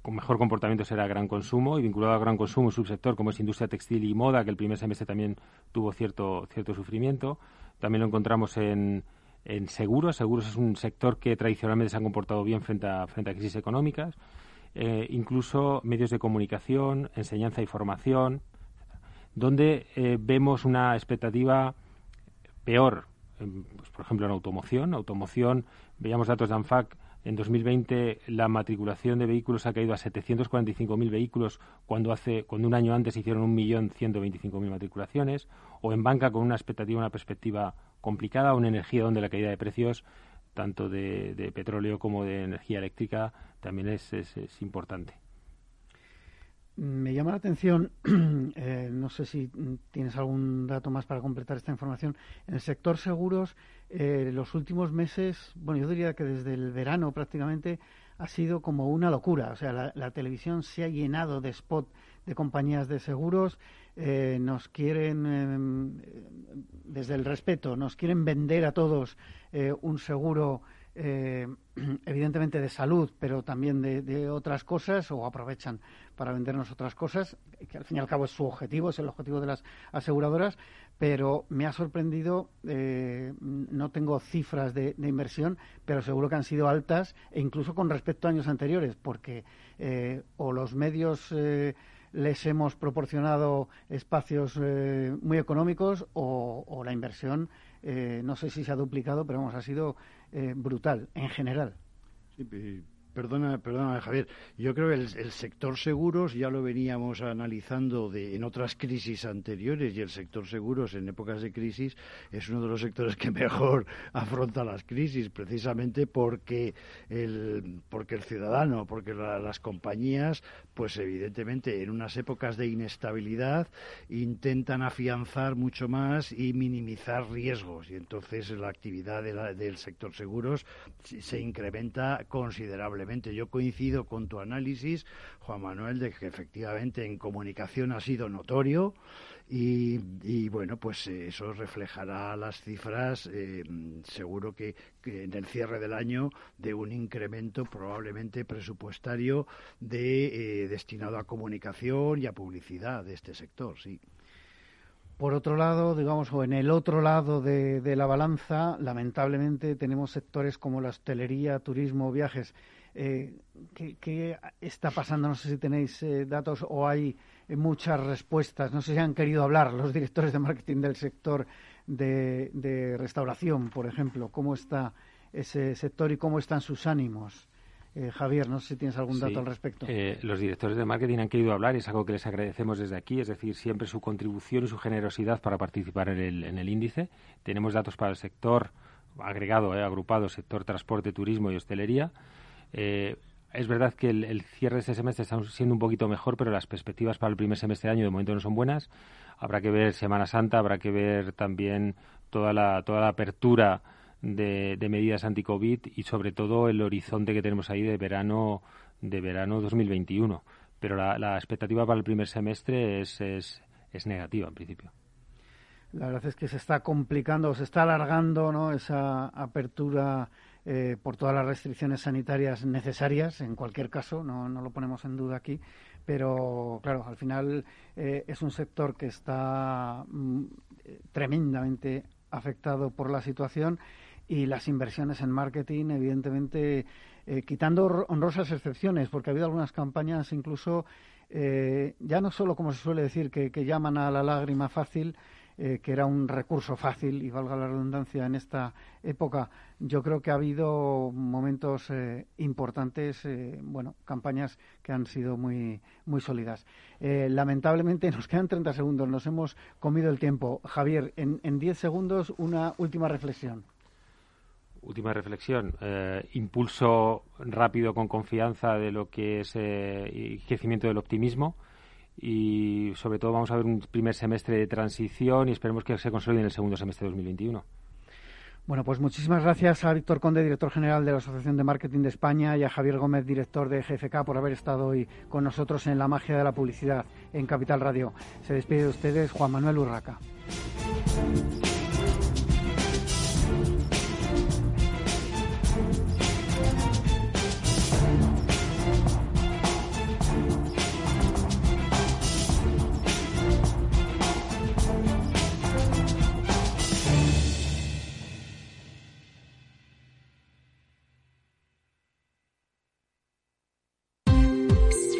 con mejor comportamiento será gran consumo y vinculado al gran consumo un subsector como es industria textil y moda, que el primer semestre también tuvo cierto, cierto sufrimiento. También lo encontramos en, en seguros. Seguros es un sector que tradicionalmente se ha comportado bien frente a, frente a crisis económicas. Eh, incluso medios de comunicación, enseñanza y formación, donde eh, vemos una expectativa peor, pues, por ejemplo, en automoción. Automoción, veíamos datos de ANFAC en 2020 la matriculación de vehículos ha caído a 745.000 vehículos cuando hace cuando un año antes hicieron 1.125.000 matriculaciones o en banca con una expectativa una perspectiva complicada o en energía donde la caída de precios tanto de, petróleo como de energía eléctrica también es, es, importante. Me llama la atención, eh, no sé si tienes algún dato más para completar esta información, en el sector seguros eh, los últimos meses, bueno, yo diría que desde el verano prácticamente ha sido como una locura. O sea, la, televisión se ha llenado de spot de compañías de seguros. Eh, nos quieren, em, desde el respeto, nos quieren vender a todos eh, un seguro eh, evidentemente de salud, pero también de, otras cosas, o aprovechan para vendernos otras cosas, que al fin y al cabo es su objetivo, es el objetivo de las aseguradoras, pero me ha sorprendido, eh, no tengo cifras de, inversión, pero seguro que han sido altas, e incluso con respecto a años anteriores, porque eh, o los medios les hemos proporcionado espacios muy económicos o, la inversión, no sé si se ha duplicado, pero vamos, ha sido eh, brutal en general. Perdona, perdona, Javier. Yo creo que el, sector seguros ya lo veníamos analizando de, en otras crisis anteriores y el sector seguros en épocas de crisis es uno de los sectores que mejor afronta las crisis, precisamente porque el, porque el ciudadano, porque las compañías, pues evidentemente en unas épocas de inestabilidad intentan afianzar mucho más y minimizar riesgos y entonces la actividad del sector seguros se incrementa considerablemente yo coincido con tu análisis, Juan Manuel, de que efectivamente en comunicación ha sido notorio y, bueno, pues eso reflejará las cifras, eh, seguro que, en el cierre del año, de un incremento probablemente presupuestario de, eh, destinado a comunicación y a publicidad de este sector, sí. Por otro lado, digamos, en el otro lado de, la balanza, lamentablemente tenemos sectores como la hostelería, turismo, viajes, eh, ¿qué, está pasando? No sé si tenéis eh, datos o hay eh, muchas respuestas. No sé si han querido hablar los directores de marketing del sector de, restauración, por ejemplo. ¿Cómo está ese sector y cómo están sus ánimos? Javier, no sé si tienes algún dato al respecto. los directores de marketing han querido hablar y es algo que les agradecemos desde aquí, es decir, siempre su contribución y su generosidad para participar en el, en el índice. Tenemos datos para el sector agregado, agrupado, sector transporte, turismo y hostelería. Eh, es verdad que el, cierre de este semestre está siendo un poquito mejor, pero las perspectivas para el primer semestre de año de momento no son buenas. Habrá que ver Semana Santa, habrá que ver también toda la, toda la apertura de, medidas anti-COVID y sobre todo el horizonte que tenemos ahí de verano, de verano 2021. Pero la, expectativa para el primer semestre es, es, es negativa en principio. La verdad es que se está complicando, se está alargando ¿no? esa apertura eh, por todas las restricciones sanitarias necesarias, en cualquier caso, no, no lo ponemos en duda aquí, pero claro, al final eh, es un sector que está mm, tremendamente afectado por la situación y las inversiones en marketing, evidentemente, eh, quitando honrosas excepciones, porque ha habido algunas campañas incluso, ya no solo, como se suele decir, que llaman a la lágrima fácil, eh, que era un recurso fácil, y valga la redundancia, en esta época. Yo creo que ha habido momentos eh, importantes, eh, bueno, campañas que han sido muy, muy sólidas. lamentablemente nos quedan 30 segundos, nos hemos comido el tiempo. Javier, en, en 10 segundos, una última reflexión. Última reflexión. impulso rápido con confianza de lo que es crecimiento del optimismo y sobre todo vamos a ver un primer semestre de transición y esperemos que se consolide en el segundo semestre de 2021. Bueno, pues muchísimas gracias a Víctor Conde, director general de la Asociación de Marketing de España, y a Javier Gómez, director de GFK, por haber estado hoy con nosotros en La Magia de la Publicidad en Capital Radio. Se despide de ustedes Juan Manuel Urraca.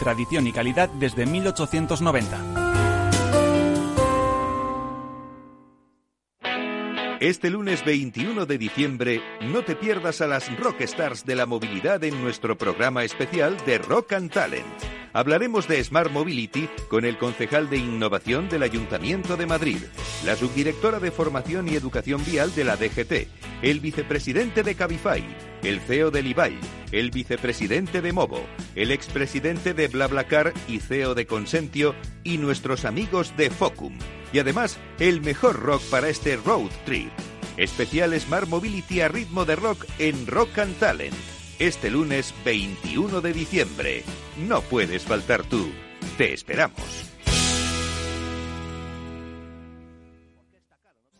tradición y calidad desde 1890. Este lunes 21 de diciembre, no te pierdas a las rockstars de la movilidad en nuestro programa especial de Rock and Talent. Hablaremos de Smart Mobility con el concejal de innovación del Ayuntamiento de Madrid, la subdirectora de formación y educación vial de la DGT, el vicepresidente de Cabify, el CEO de Ibai, el vicepresidente de Movo, el expresidente de BlaBlaCar y CEO de Consentio y nuestros amigos de Focum. Y además, el mejor rock para este road trip. Especial Smart Mobility a ritmo de rock en Rock and Talent. Este lunes 21 de diciembre. No puedes faltar tú. Te esperamos.